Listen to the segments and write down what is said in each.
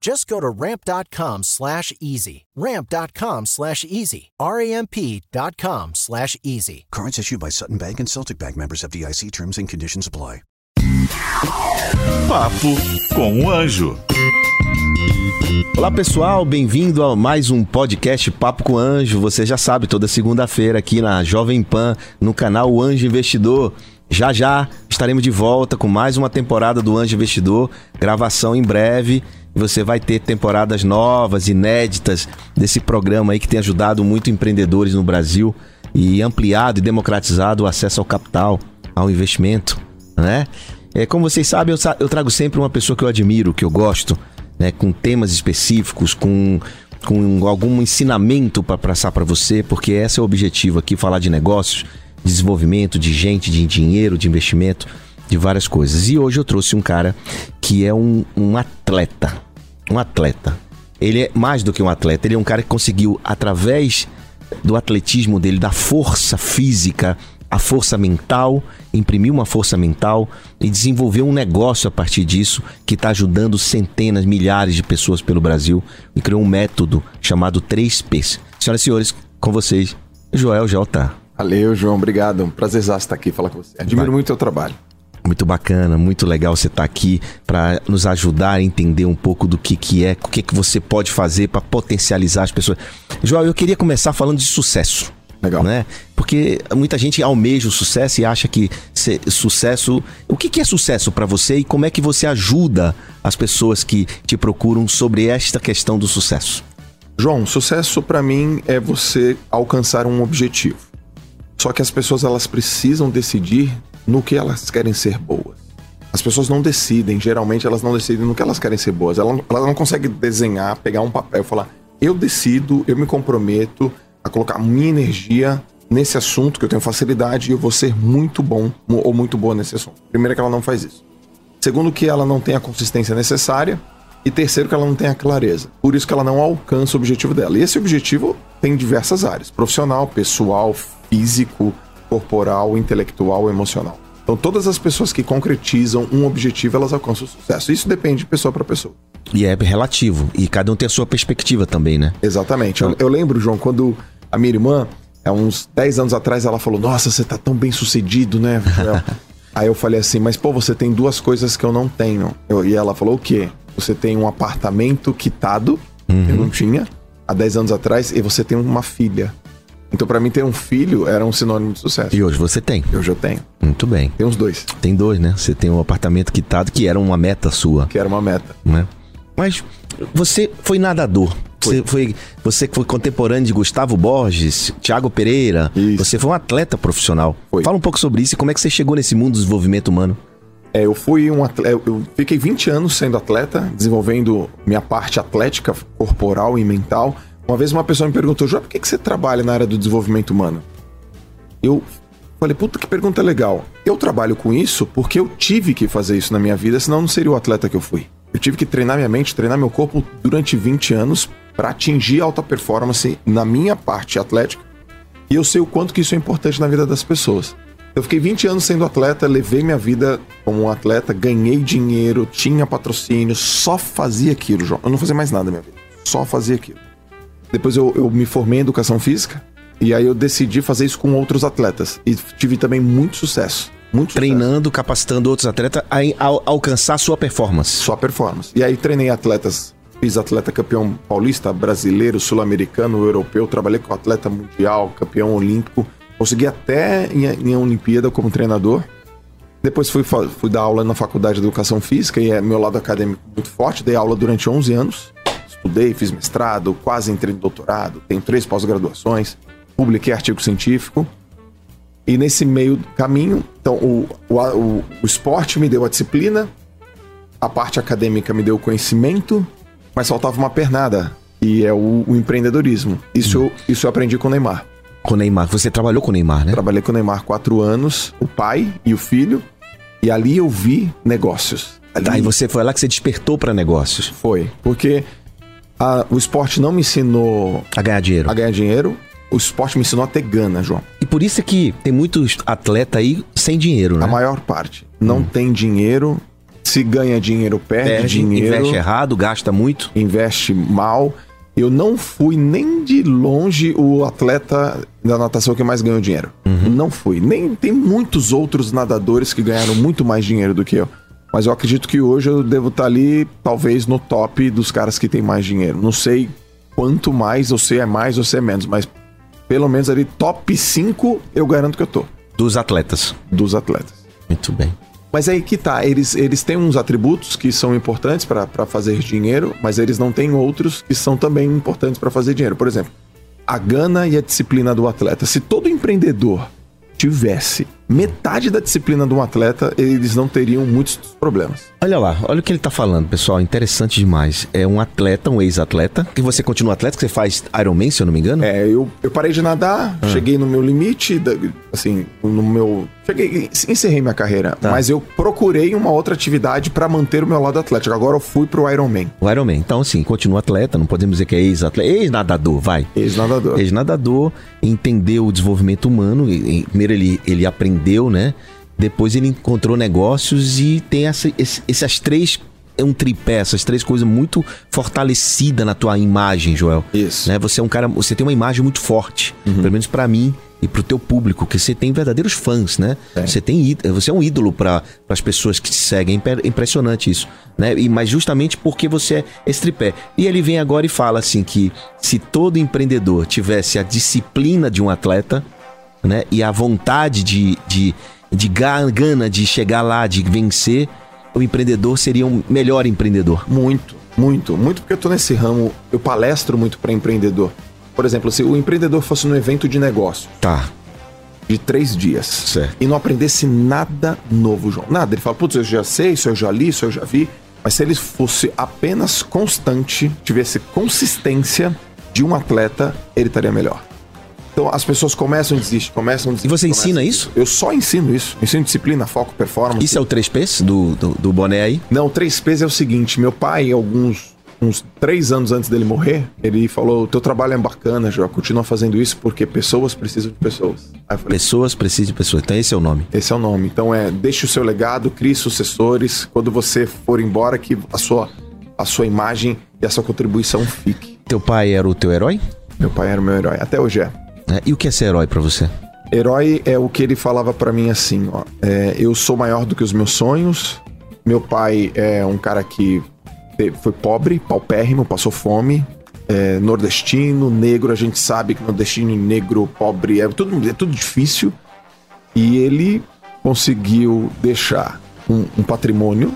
Just go to ramp.com slash easy. Ramp.com slash easy. R-A-M-P.com slash easy. Cards issued by Sutton Bank and Celtic Bank members of DIC terms and conditions apply. Papo com o Anjo. Olá pessoal, bem-vindo a mais um podcast Papo com o Anjo. Você já sabe, toda segunda-feira aqui na Jovem Pan, no canal Anjo Investidor. Já já estaremos de volta com mais uma temporada do Anjo Investidor, gravação em breve. Você vai ter temporadas novas, inéditas desse programa aí que tem ajudado muito empreendedores no Brasil e ampliado e democratizado o acesso ao capital, ao investimento, né? É, como vocês sabem, eu, eu trago sempre uma pessoa que eu admiro, que eu gosto, né, com temas específicos, com, com algum ensinamento para passar para você, porque esse é o objetivo aqui, falar de negócios, desenvolvimento, de gente, de dinheiro, de investimento, de várias coisas. E hoje eu trouxe um cara que é um, um atleta, um atleta. Ele é mais do que um atleta, ele é um cara que conseguiu, através do atletismo dele, da força física, a força mental, imprimiu uma força mental e desenvolveu um negócio a partir disso que está ajudando centenas, milhares de pessoas pelo Brasil e criou um método chamado 3Ps. Senhoras e senhores, com vocês, Joel J. Valeu, João. Obrigado. Um prazer estar aqui falar com você. Admiro Vai. muito o teu trabalho. Muito bacana, muito legal você estar tá aqui para nos ajudar a entender um pouco do que, que é, o que, que você pode fazer para potencializar as pessoas. Joel, eu queria começar falando de sucesso. Legal. Né? Porque muita gente almeja o sucesso e acha que sucesso. O que, que é sucesso para você e como é que você ajuda as pessoas que te procuram sobre esta questão do sucesso? João, sucesso para mim é você alcançar um objetivo. Só que as pessoas elas precisam decidir no que elas querem ser boas. As pessoas não decidem, geralmente elas não decidem no que elas querem ser boas. Elas, elas não conseguem desenhar, pegar um papel e falar: eu decido, eu me comprometo a colocar minha energia nesse assunto que eu tenho facilidade e eu vou ser muito bom ou muito boa nesse assunto. Primeiro que ela não faz isso. Segundo que ela não tem a consistência necessária e terceiro que ela não tem a clareza. Por isso que ela não alcança o objetivo dela. E esse objetivo tem diversas áreas: profissional, pessoal, físico, corporal, intelectual, emocional. Então, todas as pessoas que concretizam um objetivo, elas alcançam o sucesso. Isso depende de pessoa para pessoa. E é relativo. E cada um tem a sua perspectiva também, né? Exatamente. Eu, eu lembro, João, quando a minha irmã, há uns 10 anos atrás, ela falou: Nossa, você tá tão bem sucedido, né, Aí eu falei assim: Mas, pô, você tem duas coisas que eu não tenho. Eu, e ela falou: O quê? Você tem um apartamento quitado, uhum. eu não tinha, há 10 anos atrás, e você tem uma filha. Então, para mim, ter um filho era um sinônimo de sucesso. E hoje você tem? Hoje eu tenho. Muito bem. Tem uns dois. Tem dois, né? Você tem um apartamento quitado que era uma meta sua. Que era uma meta. Né? Mas você foi nadador. Foi. Você foi, você foi contemporâneo de Gustavo Borges, Thiago Pereira. Isso. Você foi um atleta profissional. Foi. Fala um pouco sobre isso e como é que você chegou nesse mundo do desenvolvimento humano. É, eu fui um atleta, eu fiquei 20 anos sendo atleta, desenvolvendo minha parte atlética, corporal e mental. Uma vez uma pessoa me perguntou, João, por que, que você trabalha na área do desenvolvimento humano? Eu falei, puta que pergunta legal. Eu trabalho com isso porque eu tive que fazer isso na minha vida, senão não seria o atleta que eu fui. Eu tive que treinar minha mente, treinar meu corpo durante 20 anos para atingir alta performance na minha parte atlética. E eu sei o quanto que isso é importante na vida das pessoas. Eu fiquei 20 anos sendo atleta, levei minha vida como um atleta, ganhei dinheiro, tinha patrocínio, só fazia aquilo, João. Eu não fazia mais nada na minha vida. Só fazia aquilo. Depois eu, eu me formei em educação física. E aí eu decidi fazer isso com outros atletas. E tive também muito sucesso. Muito Treinando, sucesso. capacitando outros atletas a, a, alcançar sua performance. Sua performance. E aí treinei atletas. Fiz atleta campeão paulista, brasileiro, sul-americano, europeu. Trabalhei com atleta mundial, campeão olímpico. Consegui até em, em Olimpíada como treinador. Depois fui, fui dar aula na faculdade de educação física e é meu lado acadêmico muito forte. Dei aula durante 11 anos. Estudei, fiz mestrado, quase entrei no doutorado. Tenho três pós-graduações. Publiquei artigo científico. E nesse meio caminho, então o, o, o, esporte me deu a disciplina, a parte acadêmica me deu o conhecimento, mas faltava uma pernada, que é o, o empreendedorismo. Isso, eu, isso eu aprendi com o Neymar. Com o Neymar. Você trabalhou com o Neymar, né? Trabalhei com o Neymar quatro anos, o pai e o filho, e ali eu vi negócios. Ali Tá, e você foi lá que você despertou pra negócios. foi, porque a- o esporte não me ensinou A ganhar dinheiro. a ganhar dinheiro, o esporte me ensinou a ter gana, João. E por isso é que tem muitos atletas aí sem dinheiro, né? A maior parte. Não tem dinheiro, se ganha dinheiro, perde, Perde, dinheiro. investe errado, gasta muito. investe mal. Eu não fui nem de longe o atleta da natação que mais ganhou dinheiro. Não fui. Nem tem muitos outros nadadores que ganharam muito mais dinheiro do que eu. Mas eu acredito que hoje eu devo estar ali, talvez, no top dos caras que têm mais dinheiro. Não sei quanto mais, ou se é mais ou se é menos, mas pelo menos ali, top 5, eu garanto que eu tô. Dos atletas. Dos atletas. Muito bem. Mas aí que tá, eles, eles têm uns atributos que são importantes para fazer dinheiro, mas eles não têm outros que são também importantes para fazer dinheiro. Por exemplo, a gana e a disciplina do atleta. Se todo empreendedor tivesse metade da disciplina de um atleta, eles não teriam muitos problemas. Olha lá, olha o que ele tá falando, pessoal. Interessante demais. É um atleta, um ex-atleta. Que você continua atleta, que você faz Ironman, se eu não me engano? É, eu, eu parei de nadar, cheguei no meu limite, assim, no meu. Cheguei, encerrei minha carreira, Tá. mas eu procurei uma outra atividade para manter o meu lado atlético. Agora eu fui pro Ironman, O Ironman. Então, assim, continua atleta, não podemos dizer que é ex-atleta. Ex-nadador, vai. ex-nadador. Ex-nadador, entendeu o desenvolvimento humano. e- e Primeiro ele, ele aprendeu, né? Depois ele encontrou negócios e tem essa, essas três. É um tripé, essas três coisas muito fortalecida na tua imagem, Joel. Isso. Né? Você é um cara, você tem uma imagem muito forte, pelo menos pra mim e pro teu público, que você tem verdadeiros fãs, né? Você tem você é um ídolo para as pessoas que te seguem, é impe- impressionante isso, né? E mas justamente porque você é esse tripé. E ele vem agora e fala assim que se todo empreendedor tivesse a disciplina de um atleta, né, e a vontade de, de, de ga- gana de chegar lá, de vencer, o empreendedor seria um melhor empreendedor. Muito, muito, muito porque eu tô nesse ramo, eu palestro muito para empreendedor. Por exemplo, se o empreendedor fosse num evento de negócio Tá. de três dias Certo. e não aprendesse nada novo, João, nada, ele fala, putz, eu já sei, isso eu já li, isso eu já vi, mas se ele fosse apenas constante, tivesse consistência de um atleta, ele estaria melhor. Então as pessoas começam a desistir, começam a desistir. E você ensina isso? Eu só ensino isso. Ensino disciplina, foco, performance. Isso é o 3Ps do, do, do boné aí? Não, o 3Ps é o seguinte: meu pai, alguns uns três anos antes dele morrer, ele falou: teu trabalho é bacana, João, continua fazendo isso porque pessoas precisam de pessoas. Falei, Pessoas precisam de pessoas. Então esse é o nome. esse é o nome. Então é, deixe o seu legado, crie sucessores. Quando você for embora, que a sua, a sua imagem e a sua contribuição fique. Teu pai era o teu herói? Meu pai era o meu herói. Até hoje é. Né? E o que é ser herói pra você? Herói é o que ele falava pra mim assim, ó. é, eu sou maior do que os meus sonhos. Meu pai é um cara que foi pobre, paupérrimo, passou fome. É, nordestino, negro, a gente sabe que nordestino negro, pobre, é tudo, é tudo difícil. E ele conseguiu deixar um, um patrimônio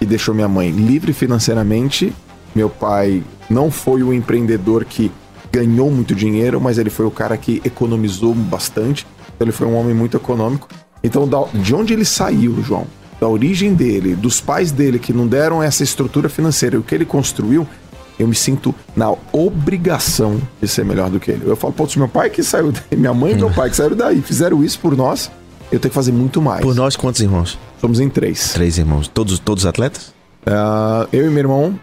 e deixou minha mãe livre financeiramente. Meu pai não foi o empreendedor que ganhou muito dinheiro, mas ele foi o cara que economizou bastante. Então ele foi um homem muito econômico. Então, de onde ele saiu, João? Da origem dele, dos pais dele que não deram essa estrutura financeira, e o que ele construiu, eu me sinto na obrigação de ser melhor do que ele. Eu falo, se meu pai que saiu daí, minha mãe e meu pai que saíram daí, fizeram isso por nós, eu tenho que fazer muito mais. Por nós, quantos irmãos? Somos em três. Três irmãos. Todos, todos atletas? Ah, eu e meu irmão,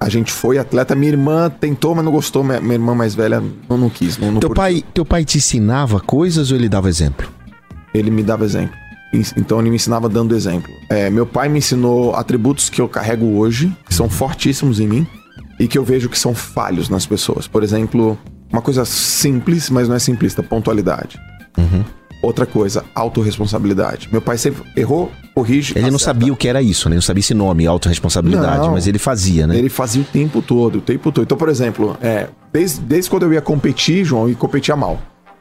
a gente foi atleta. Minha irmã tentou, mas não gostou. Minha, minha irmã mais velha não, não quis. Não, não Teu curtiu. pai, teu pai te ensinava coisas ou ele dava exemplo? Ele me dava exemplo. Então ele me ensinava dando exemplo. É, meu pai me ensinou atributos que eu carrego hoje, que são fortíssimos em mim e que eu vejo que são falhos nas pessoas. Por exemplo, uma coisa simples, mas não é simplista, pontualidade. Uhum. Outra coisa, autorresponsabilidade. Meu pai sempre errou, corrige. Ele não acerta. sabia o que era isso, né? Não sabia esse nome, autorresponsabilidade, Não. mas ele fazia, né? Ele fazia o tempo todo, o tempo todo. Então, por exemplo, é, desde, desde quando eu ia competir, João, eu competia mal.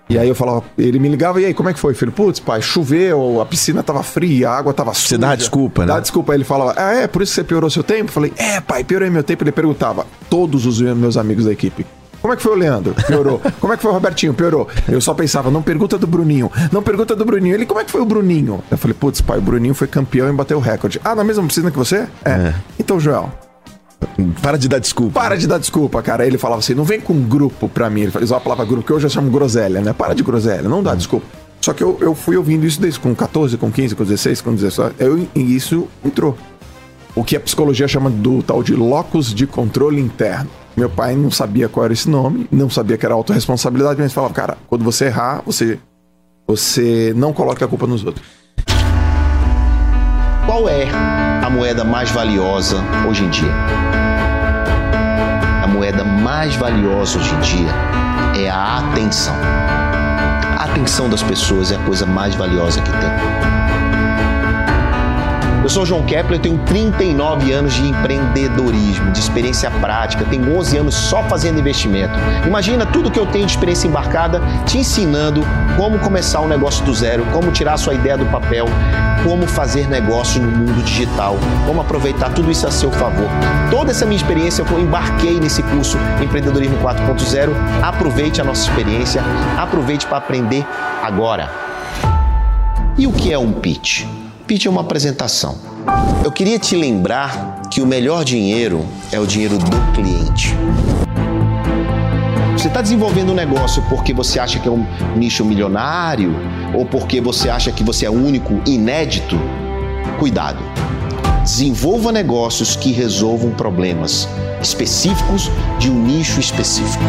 E aí eu falava, ele me ligava, e aí, como é que foi, filho? Putz, pai, choveu, a piscina tava fria, a água tava suja. Você dá desculpa, né? Dá desculpa. Aí ele falava, ah, é, por isso que você piorou seu tempo? Eu falei, é, pai, piorei meu tempo. Ele perguntava, todos os meus amigos da equipe, como é que foi o Leandro? Piorou. Como é que foi o Robertinho? Piorou. Eu só pensava, não pergunta do Bruninho. Não pergunta do Bruninho. Ele, como é que foi o Bruninho? Eu falei, putz, pai, o Bruninho foi campeão e bateu o recorde. Ah, na mesma piscina que você? É. É. Então, Joel, Para de dar desculpa. para de dar desculpa, cara. Ele falava assim, não vem com grupo pra mim. Ele usava a palavra grupo, que hoje eu chamo groselha, né? Para de groselha, não dá desculpa. Só que eu, eu fui ouvindo isso desde com 14, com 15, com 16, com 17. Eu, e isso entrou. O que a psicologia chama do tal de locus de controle interno. Meu pai não sabia qual era esse nome, não sabia que era autorresponsabilidade, mas falava, cara, quando você errar, você, você não coloca a culpa nos outros. Qual é a moeda mais valiosa hoje em dia? A moeda mais valiosa hoje em dia é a atenção. A atenção das pessoas é a coisa mais valiosa que tem. Eu sou João Kepler, tenho 39 anos de empreendedorismo, de experiência prática, tenho 11 anos só fazendo investimento. Imagina tudo que eu tenho de experiência embarcada te ensinando como começar um negócio do zero, como tirar a sua ideia do papel, como fazer negócio no mundo digital, como aproveitar tudo isso a seu favor. Toda essa minha experiência eu embarquei nesse curso Empreendedorismo 4.0. Aproveite a nossa experiência, aproveite para aprender agora. E o que é um pitch? É uma apresentação. Eu queria te lembrar que o melhor dinheiro é o dinheiro do cliente. Você está desenvolvendo um negócio porque você acha que é um nicho milionário ou porque você acha que você é único, inédito? Cuidado. Desenvolva negócios que resolvam problemas específicos de um nicho específico.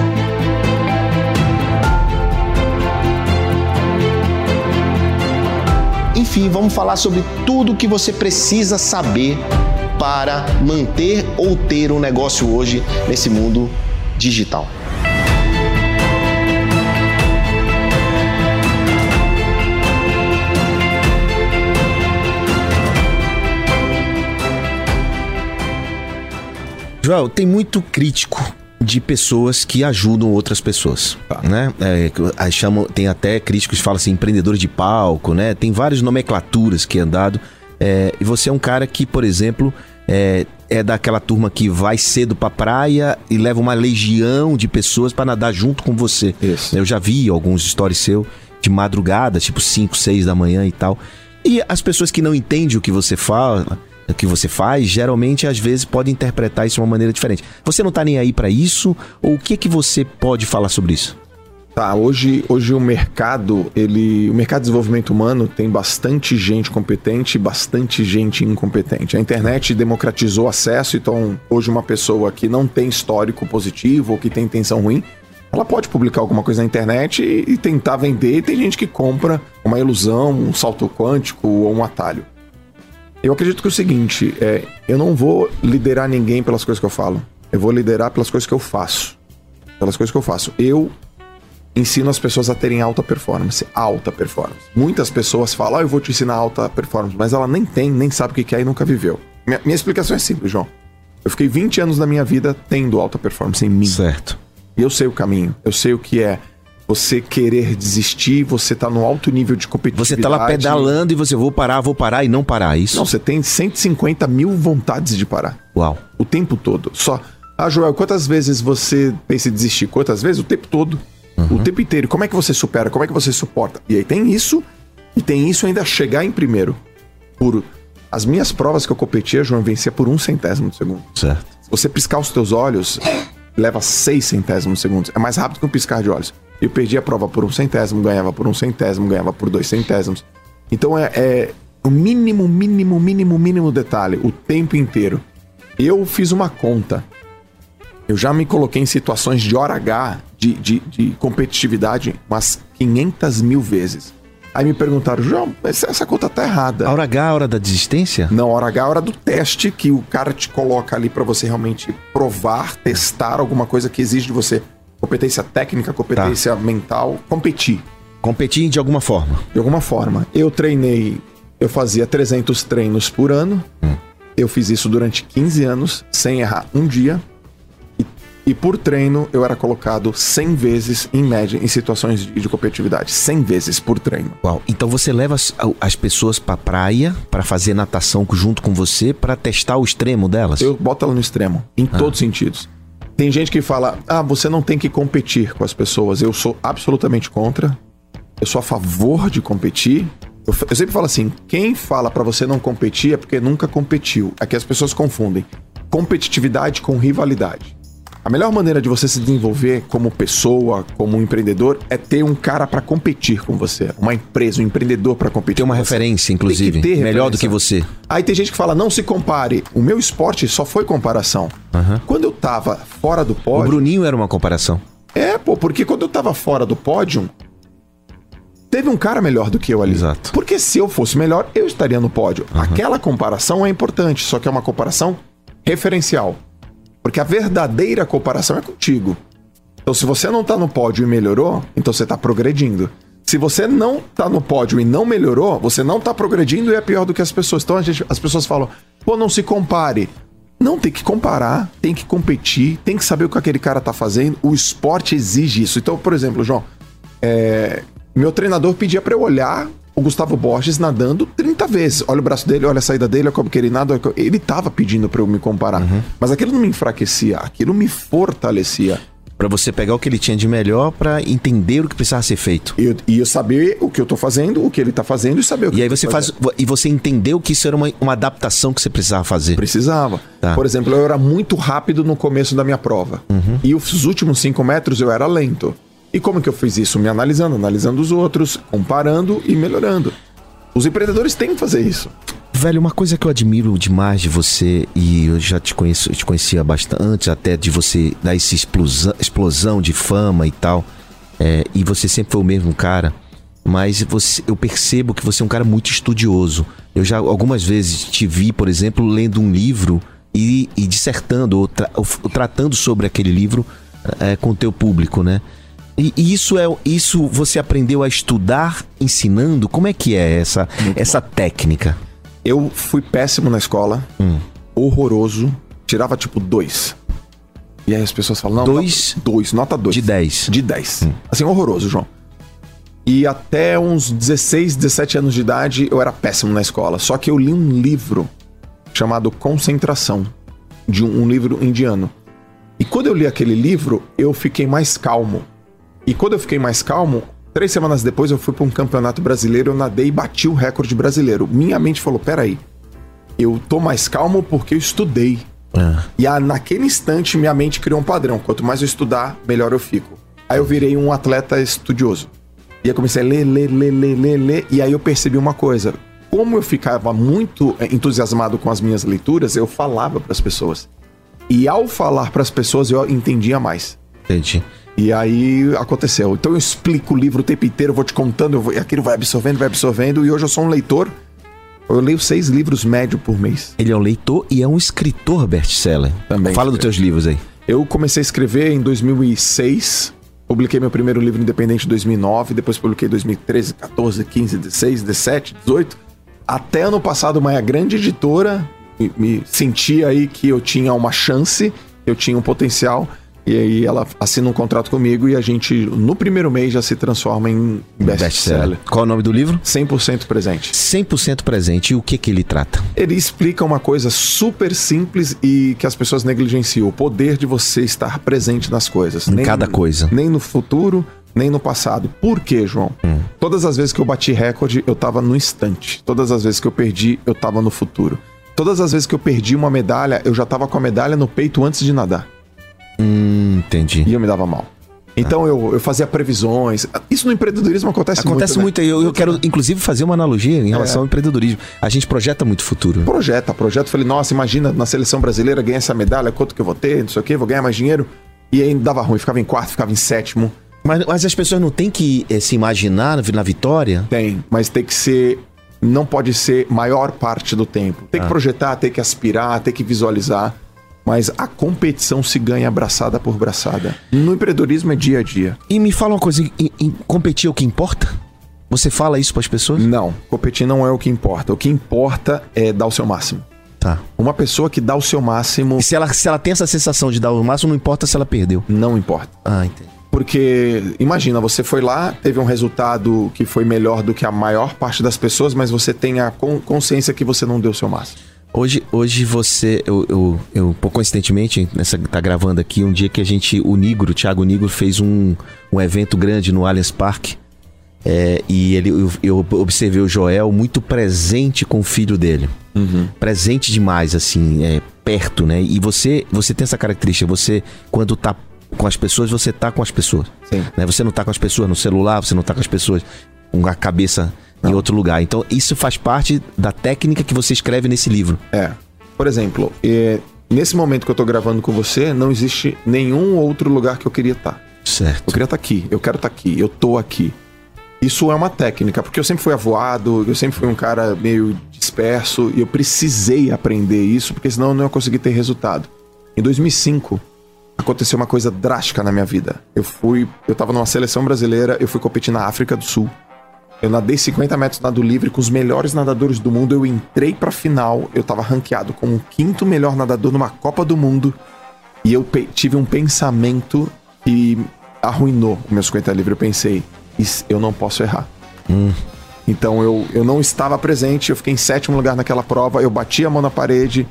Enfim, vamos falar sobre tudo o que você precisa saber para manter ou ter um negócio hoje nesse mundo digital. Joel, tem muito crítico de pessoas que ajudam outras pessoas, né? É, chamam, tem até críticos que falam assim, empreendedores de palco, né? Tem várias nomenclaturas que é dado. É, e você é um cara que, por exemplo, é, é daquela turma que vai cedo pra praia e leva uma legião de pessoas para nadar junto com você. Isso. Eu já vi alguns stories seu de madrugada, tipo 5, 6 da manhã e tal. E as pessoas que não entendem o que você fala, que você faz, geralmente às vezes podem interpretar isso de uma maneira diferente. Você não tá nem aí para isso? Ou o que que você pode falar sobre isso? Tá, hoje, hoje o mercado, ele, o mercado de desenvolvimento humano tem bastante gente competente e bastante gente incompetente. A internet democratizou acesso, então hoje uma pessoa que não tem histórico positivo ou que tem intenção ruim, ela pode publicar alguma coisa na internet e, e tentar vender. E tem gente que compra uma ilusão, um salto quântico ou um atalho. Eu acredito que é o seguinte, é, eu não vou liderar ninguém pelas coisas que eu falo. Eu vou liderar pelas coisas que eu faço. Pelas coisas que eu faço. Eu ensino as pessoas a terem alta performance. Alta performance. Muitas pessoas falam, ah, eu vou te ensinar alta performance, mas ela nem tem, nem sabe o que é e nunca viveu. Minha, minha explicação é simples, João. Eu fiquei 20 anos da minha vida tendo alta performance em mim. Certo. E eu sei o caminho. Eu sei o que é você querer desistir, você tá no alto nível de competitividade. Você tá lá pedalando e você vou parar, vou parar e não parar, é isso? Não, você tem 150 mil vontades de parar. Uau. O tempo todo. Só. Ah, Joel, quantas vezes você pensa em desistir? Quantas vezes? O tempo todo. O tempo inteiro. Como é que você supera? Como é que você suporta? E aí tem isso, e tem isso ainda chegar em primeiro. Por. As minhas provas que eu competia, João, vencia por um centésimo de segundo. Certo. Se você piscar os teus olhos, leva seis centésimos de segundos. É mais rápido que um piscar de olhos. Eu perdi a prova por um centésimo, ganhava por um centésimo, ganhava por dois centésimos. Então é, é o mínimo, mínimo, mínimo, mínimo detalhe, o tempo inteiro. Eu fiz uma conta. Eu já me coloquei em situações de hora H de, de, de competitividade umas 500 mil vezes. Aí me perguntaram, João, mas essa conta tá errada. A hora H é a hora da desistência? Não, hora H é a hora do teste que o cara te coloca ali pra você realmente provar, testar alguma coisa que exige de você. Competência técnica, competência mental, competir Competir de alguma forma. de alguma forma. Eu treinei, eu fazia 300 treinos por ano. Eu fiz isso durante 15 anos, sem errar um dia. E, E por treino, eu era colocado 100 vezes, em média, em situações de, de competitividade. 100 vezes por treino. Uau, então você leva as, as pessoas pra praia pra fazer natação junto com você pra testar o extremo delas? Eu boto ela no extremo, em todos os sentidos. Tem gente que fala, ah, você não tem que competir com as pessoas. Eu sou absolutamente contra. Eu sou a favor de competir. Eu, eu sempre falo assim, quem fala pra você não competir é porque nunca competiu. Aqui as pessoas confundem competitividade com rivalidade. A melhor maneira de você se desenvolver como pessoa, como um empreendedor, é ter um cara pra competir com você. Uma empresa, um empreendedor pra competir Tem uma com você. referência, inclusive, que ter melhor do referência. que você. Aí tem gente que fala, não se compare. O meu esporte só foi comparação. Quando eu tava fora do O pódio. Bruninho era uma comparação. É, pô, porque quando eu tava fora do pódio, teve um cara melhor do que eu ali. Exato. Porque se eu fosse melhor, eu estaria no pódio. Aquela comparação é importante, só que é uma comparação referencial. Porque a verdadeira comparação é contigo. Então, se você não tá no pódio e melhorou, então você tá progredindo. Se você não tá no pódio e não melhorou, você não tá progredindo e é pior do que as pessoas. Então, gente, as pessoas falam, pô, não se compare. Não, tem que comparar, tem que competir, tem que saber o que aquele cara tá fazendo. O esporte exige isso. Então, por exemplo, João, é, meu treinador pedia pra eu olhar o Gustavo Borges nadando 30 vezes. Olha o braço dele, olha a saída dele, olha como que ele nada. Ele tava pedindo pra eu me comparar. Mas aquilo não me enfraquecia, aquilo me fortalecia. Pra você pegar o que ele tinha de melhor pra entender o que precisava ser feito. E eu, e eu saber o que eu tô fazendo, o que ele tá fazendo e saber o que E aí você faz. fazendo. E você entendeu que isso era uma, uma adaptação que você precisava fazer. Precisava. Tá. Por exemplo, eu era muito rápido no começo da minha prova. E os últimos cinco metros eu era lento. E como que eu fiz isso? Me analisando, analisando os outros, comparando e melhorando. Os empreendedores têm que fazer isso. Velho, uma coisa que eu admiro demais de você, e eu já te conheço, te conhecia bastante antes até de você dar essa explosão, explosão de fama e tal. é, e você sempre foi o mesmo cara. Mas você, eu percebo que você é um cara muito estudioso. Eu já algumas vezes te vi, por exemplo, lendo um livro e, e dissertando, ou, tra- ou tratando sobre aquele livro é, com o teu público, né? E, e isso é isso você aprendeu a estudar ensinando? Como é que é essa, essa técnica? Eu fui péssimo na escola, horroroso, tirava tipo dois. E aí as pessoas falam, não, Dois? nota, dois, nota dois. De 10. De 10. Assim, horroroso, João. E até uns 16, 17 anos de idade, eu era péssimo na escola. Só que eu li um livro chamado Concentração, de um, um livro indiano. E quando eu li aquele livro, eu fiquei mais calmo. E quando eu fiquei mais calmo, três semanas depois eu fui para um campeonato brasileiro, eu nadei e bati o recorde brasileiro. Minha mente falou: peraí, eu tô mais calmo porque eu estudei. Ah. E a- naquele instante minha mente criou um padrão. Quanto mais eu estudar, melhor eu fico. Aí eu virei um atleta estudioso. E aí comecei a ler, ler, ler, ler, ler, ler. E aí eu percebi uma coisa. Como eu ficava muito eh, entusiasmado com as minhas leituras, eu falava para as pessoas. E ao falar para as pessoas, eu entendia mais. Entendi. E aí aconteceu. Então eu explico o livro o tempo inteiro, vou te contando, vou, e aquilo vai absorvendo, vai absorvendo. E hoje eu sou um leitor. Eu leio seis livros médio por mês. Ele é um leitor e é um escritor best-seller. Também Fala dos teus livros aí. Eu comecei a escrever em 2006. Publiquei meu primeiro livro independente em 2009. Depois publiquei em 2013, 14, 15, 16, 17, 18. Até ano passado, uma grande editora me, me sentia aí que eu tinha uma chance, eu tinha um potencial. E aí ela assina um contrato comigo e a gente, no primeiro mês, já se transforma em best-seller. Qual é o nome do livro? 100% presente. 100% presente. E o que que ele trata? Ele explica uma coisa super simples e que as pessoas negligenciam: o poder de você estar presente nas coisas. Em cada coisa. Nem no futuro, nem no passado. Por quê, João? Hum. Todas as vezes que eu bati recorde, eu tava no instante. Todas as vezes que eu perdi, eu tava no futuro. Todas as vezes que eu perdi uma medalha, eu já tava com a medalha no peito antes de nadar. Hum, entendi. E eu me dava mal. Então eu, eu fazia previsões. Isso no empreendedorismo acontece, Acontece muito. muito. né? Eu, eu quero, inclusive, fazer uma analogia em relação ao empreendedorismo. A gente projeta muito futuro. projeta, projeta. Falei, nossa, imagina na seleção brasileira ganhar essa medalha, quanto que eu vou ter, não sei o que, vou ganhar mais dinheiro. E aí dava ruim, ficava em quarto, ficava em sétimo. Mas, mas as pessoas não têm que eh, se imaginar na- na vitória? Tem, mas tem que ser. Não pode ser maior parte do tempo. Tem que projetar, tem que aspirar, tem que visualizar. Mas a competição se ganha braçada por braçada. No empreendedorismo é dia a dia. E me fala uma coisa: em- em competir é o que importa? Você fala isso para as pessoas? Não, competir não é o que importa. O que importa é dar o seu máximo. Tá. Uma pessoa que dá o seu máximo, E se ela, se ela tem essa sensação de dar o máximo, não importa se ela perdeu. não importa. Ah, entendi. Porque, imagina, você foi lá, teve um resultado que foi melhor do que a maior parte das pessoas, mas você tem a con- consciência que você não deu o seu máximo. Hoje, hoje você, eu, eu, eu, por coincidentemente, nessa tá gravando aqui, um dia que a gente, o Nigro, o Thiago Nigro, fez um, um evento grande no Allianz Parque. é, e ele, eu, eu observei o Joel muito presente com o filho dele. Presente demais, assim, é, perto, né? E você, você tem essa característica, você, quando tá com as pessoas, você tá com as pessoas. Né? Você não tá com as pessoas no celular, você não tá com as pessoas com a cabeça em outro lugar. Então, isso faz parte da técnica que você escreve nesse livro. É. Por exemplo, é, nesse momento que eu tô gravando com você, não existe nenhum outro lugar que eu queria estar. Certo. Eu queria estar aqui, eu quero estar aqui, eu tô aqui. Isso é uma técnica, porque eu sempre fui avoado, eu sempre fui um cara meio disperso e eu precisei aprender isso, porque senão eu não ia conseguir ter resultado. Em 2005, aconteceu uma coisa drástica na minha vida. Eu fui, eu tava numa seleção brasileira, eu fui competir na África do Sul. Eu nadei 50 metros nado livre com os melhores nadadores do mundo. Eu entrei pra final, eu tava ranqueado como o quinto melhor nadador numa Copa do Mundo. E eu tive um pensamento que arruinou o meu 50 livre. Eu pensei, "Is- eu não posso errar. Então eu, eu não estava presente, eu fiquei em sétimo lugar naquela prova, eu bati a mão na parede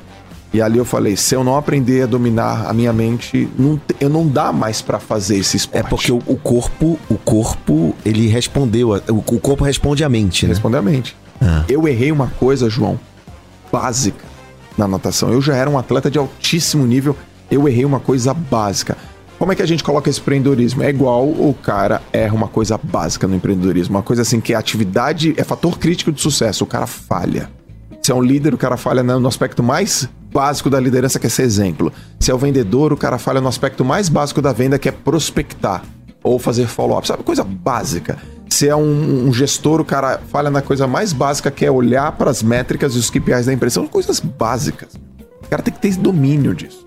e ali eu falei, se eu não aprender a dominar a minha mente, não, eu não dá mais pra fazer esse É esporte. porque o, o corpo, o corpo, ele respondeu, a- o, o corpo responde à mente, né? Responder a mente. Ah. Eu errei uma coisa, João, básica na natação. Eu já era um atleta de altíssimo nível, eu errei uma coisa básica. Como é que a gente coloca esse empreendedorismo? É igual o cara erra uma coisa básica no empreendedorismo. Uma coisa assim que a atividade é fator crítico de sucesso. O cara falha. Se é um líder, o cara falha no no aspecto mais básico da liderança, que é ser exemplo. Se é o vendedor, o cara falha no aspecto mais básico da venda, que é prospectar ou fazer follow-up. Sabe? Coisa básica. Se é um, um gestor, o cara falha na coisa mais básica, que é olhar para as métricas e os KPIs da empresa. São coisas básicas. O cara tem que ter domínio disso.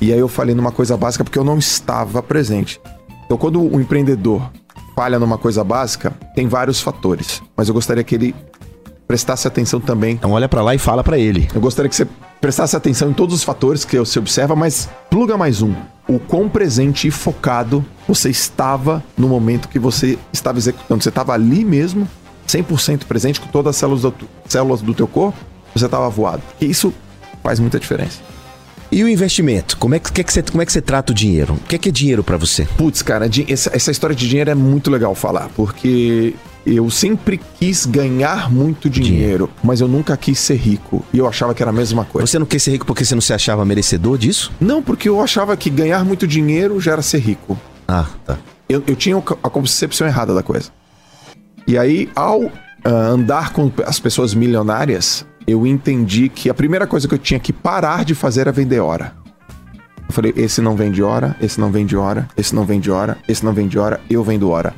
E aí eu falei numa coisa básica porque eu não estava presente. Então, quando o empreendedor falha numa coisa básica, tem vários fatores. Mas eu gostaria que ele prestasse atenção também Então olha pra lá e fala pra ele. eu gostaria que você prestasse atenção em todos os fatores que você observa, mas pluga mais um. O quão presente e focado você estava no momento que você estava executando. Você estava ali mesmo, 100% presente com todas as células do, células do teu corpo, você estava voado. Porque isso faz muita diferença. E o investimento? Como é que, que é que você, como é que você trata o dinheiro? O que é, que é dinheiro pra você? Putz, cara, essa, essa história de dinheiro é muito legal falar, porque eu sempre quis ganhar muito dinheiro, mas eu nunca quis ser rico. E eu achava que era a mesma coisa. Você não quer ser rico porque você não se achava merecedor disso? Não, porque eu achava que ganhar muito dinheiro já era ser rico. Ah, tá. Eu, eu tinha a concepção errada da coisa. E aí, ao ah, andar com as pessoas milionárias, eu entendi que a primeira coisa que eu tinha que parar de fazer era vender hora. Eu falei, esse não vende hora, esse não vende hora, esse não vende hora, esse não vende hora, eu vendo hora.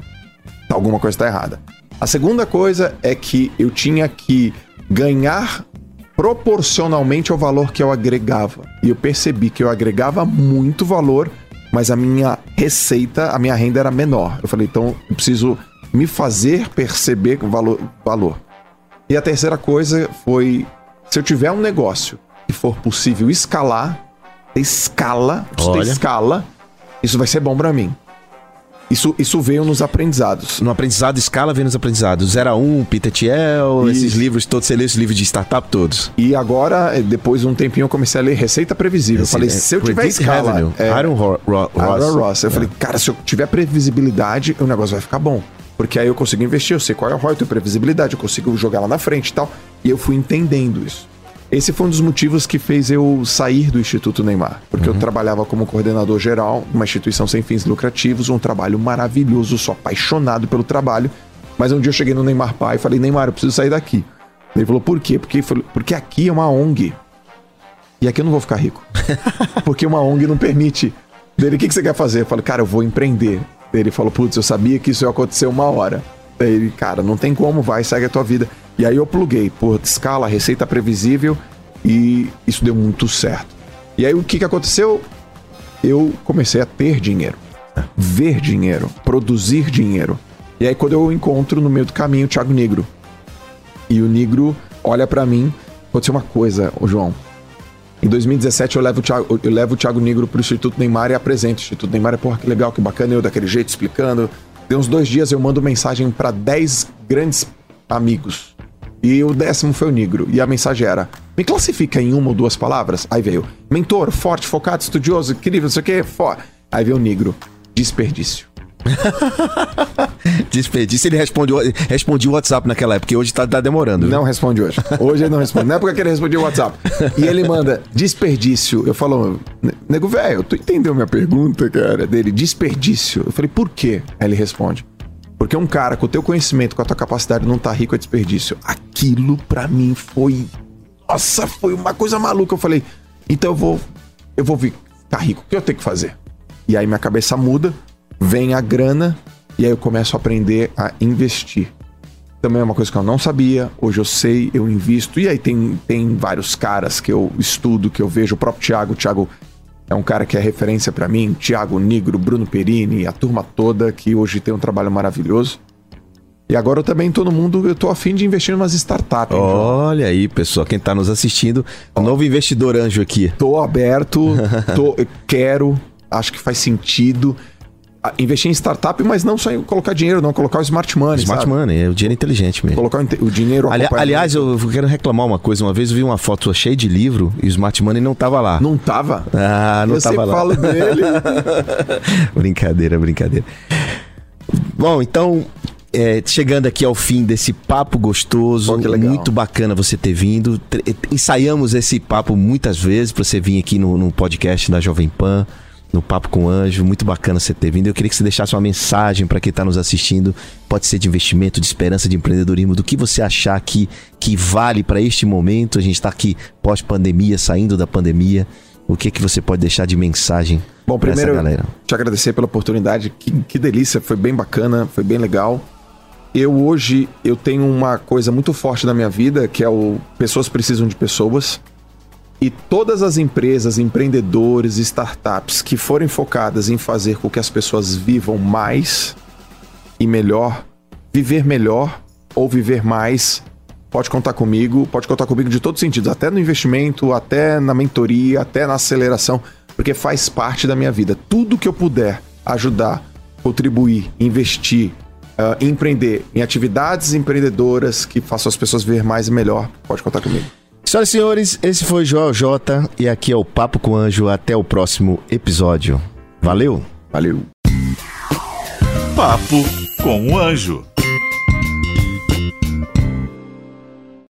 Alguma coisa está errada. A segunda coisa é que eu tinha que ganhar proporcionalmente ao valor que eu agregava. E eu percebi que eu agregava muito valor, mas a minha receita, a minha renda era menor. Eu falei, então eu preciso me fazer perceber o valor. valor. E a terceira coisa foi: se eu tiver um negócio que for possível escalar, escala, ter escala, isso vai ser bom pra mim. Isso, isso veio nos aprendizados. No aprendizado, escala vem nos aprendizados. 0 a 1, Peter Thiel, Isso. esses livros todos, você lê esses livros de startup todos. E agora, eh, depois de um tempinho, eu comecei a ler Receita Previsível. Eu falei, se eu tiver escala... Revenue. é, Aaron Ro- Ro- Aaron Ross. Ross. Eu falei, cara, se eu tiver previsibilidade, o negócio vai ficar bom. Porque aí eu consigo investir, eu sei qual é o ROI, eu tenho previsibilidade, eu consigo jogar lá na frente e tal. E eu fui entendendo isso. Esse foi um dos motivos que fez eu sair do Instituto Neymar. Porque eu trabalhava como coordenador geral, uma instituição sem fins lucrativos, um trabalho maravilhoso, sou apaixonado pelo trabalho. Mas um dia eu cheguei no Neymar Pai e falei, Neymar, eu preciso sair daqui. Ele falou, por quê? Porque, porque aqui é uma ONG. E aqui eu não vou ficar rico. Porque uma ONG não permite. Dele, o que, que você quer fazer? Eu falei, cara, eu vou empreender. Ele falou, putz, eu sabia que isso ia acontecer uma hora. Ele, cara, não tem como, vai, segue a tua vida. E aí eu pluguei, por escala, receita previsível, e isso deu muito certo. E aí o que, que aconteceu? Eu comecei a ter dinheiro, ver dinheiro, produzir dinheiro. E aí quando eu encontro no meio do caminho o Thiago Negro. E o Negro olha pra mim, aconteceu uma coisa, ô João. Em 2017 eu levo o Thiago, eu levo o Thiago Negro pro Instituto Neymar e apresento o Instituto Neymar. Porra, que legal, que bacana, eu daquele jeito explicando. Deu uns dois dias eu mando mensagem para 10 grandes amigos. E o décimo foi o Negro. E a mensagem era: me classifica em uma ou duas palavras. Aí veio: mentor, forte, focado, estudioso, incrível, não sei o quê. Aí veio o Negro: desperdício. Desperdício, ele responde, respondia o WhatsApp naquela época, porque hoje tá, tá demorando. viu? Não responde hoje. Hoje ele não responde. Na época que ele respondia o WhatsApp. E ele manda desperdício. Eu falo, nego velho, tu entendeu minha pergunta, cara? Dele, desperdício. Eu falei, por quê? Aí ele responde. Porque um cara com o teu conhecimento, com a tua capacidade não tá rico é desperdício. Aquilo pra mim foi. Nossa, foi uma coisa maluca. Eu falei, então eu vou. Eu vou ficar rico. O que eu tenho que fazer? E aí minha cabeça muda, vem a grana, e aí eu começo a aprender a investir. Também é uma coisa que eu não sabia, hoje eu sei, eu invisto. E aí tem, tem vários caras que eu estudo, que eu vejo, o próprio Thiago. O Thiago é um cara que é referência pra mim, Thiago Negro, Bruno Perini, a turma toda, que hoje tem um trabalho maravilhoso. E agora eu também tô no mundo, eu tô afim de investir em umas startups. Olha aí, pessoal, quem tá nos assistindo, novo investidor anjo aqui. Tô aberto, tô, quero, acho que faz sentido investir em startup, mas não só em colocar dinheiro, não, colocar o smart money. Smart sabe? money, é o dinheiro inteligente mesmo. Colocar o o dinheiro Ali- aliás, eu quero reclamar uma coisa. Uma vez eu vi uma foto cheia de livro e o Smart Money não tava lá. Não tava? Ah, não eu tava lá. falo dele. brincadeira, brincadeira. Bom, então, é, chegando aqui ao fim desse papo gostoso, muito bacana você ter vindo. Ensaiamos esse papo muitas vezes para você vir aqui no, no podcast da Jovem Pan, no Papo com o Anjo. Muito bacana você ter vindo. Eu queria que você deixasse uma mensagem para quem está nos assistindo. Pode ser de investimento, de esperança, de empreendedorismo, do que você achar que, que vale para este momento. A gente está aqui pós-pandemia, saindo da pandemia. O que, que você pode deixar de mensagem Bom, primeiro, te agradecer pela oportunidade. Que, que delícia, foi bem bacana, foi bem legal. Eu hoje eu tenho uma coisa muito forte na minha vida, que é o pessoas precisam de pessoas. E todas as empresas, empreendedores, startups que forem focadas em fazer com que as pessoas vivam mais e melhor, viver melhor ou viver mais, pode contar comigo, pode contar comigo de todos os sentidos, até no investimento, até na mentoria, até na aceleração, porque faz parte da minha vida. Tudo que eu puder ajudar, contribuir, investir, ah, empreender em atividades empreendedoras que façam as pessoas viver mais e melhor, pode contar comigo. Senhoras e senhores, esse foi Joel J e aqui é o Papo com o Anjo. Até o próximo episódio. Valeu! Valeu! Papo com o Anjo.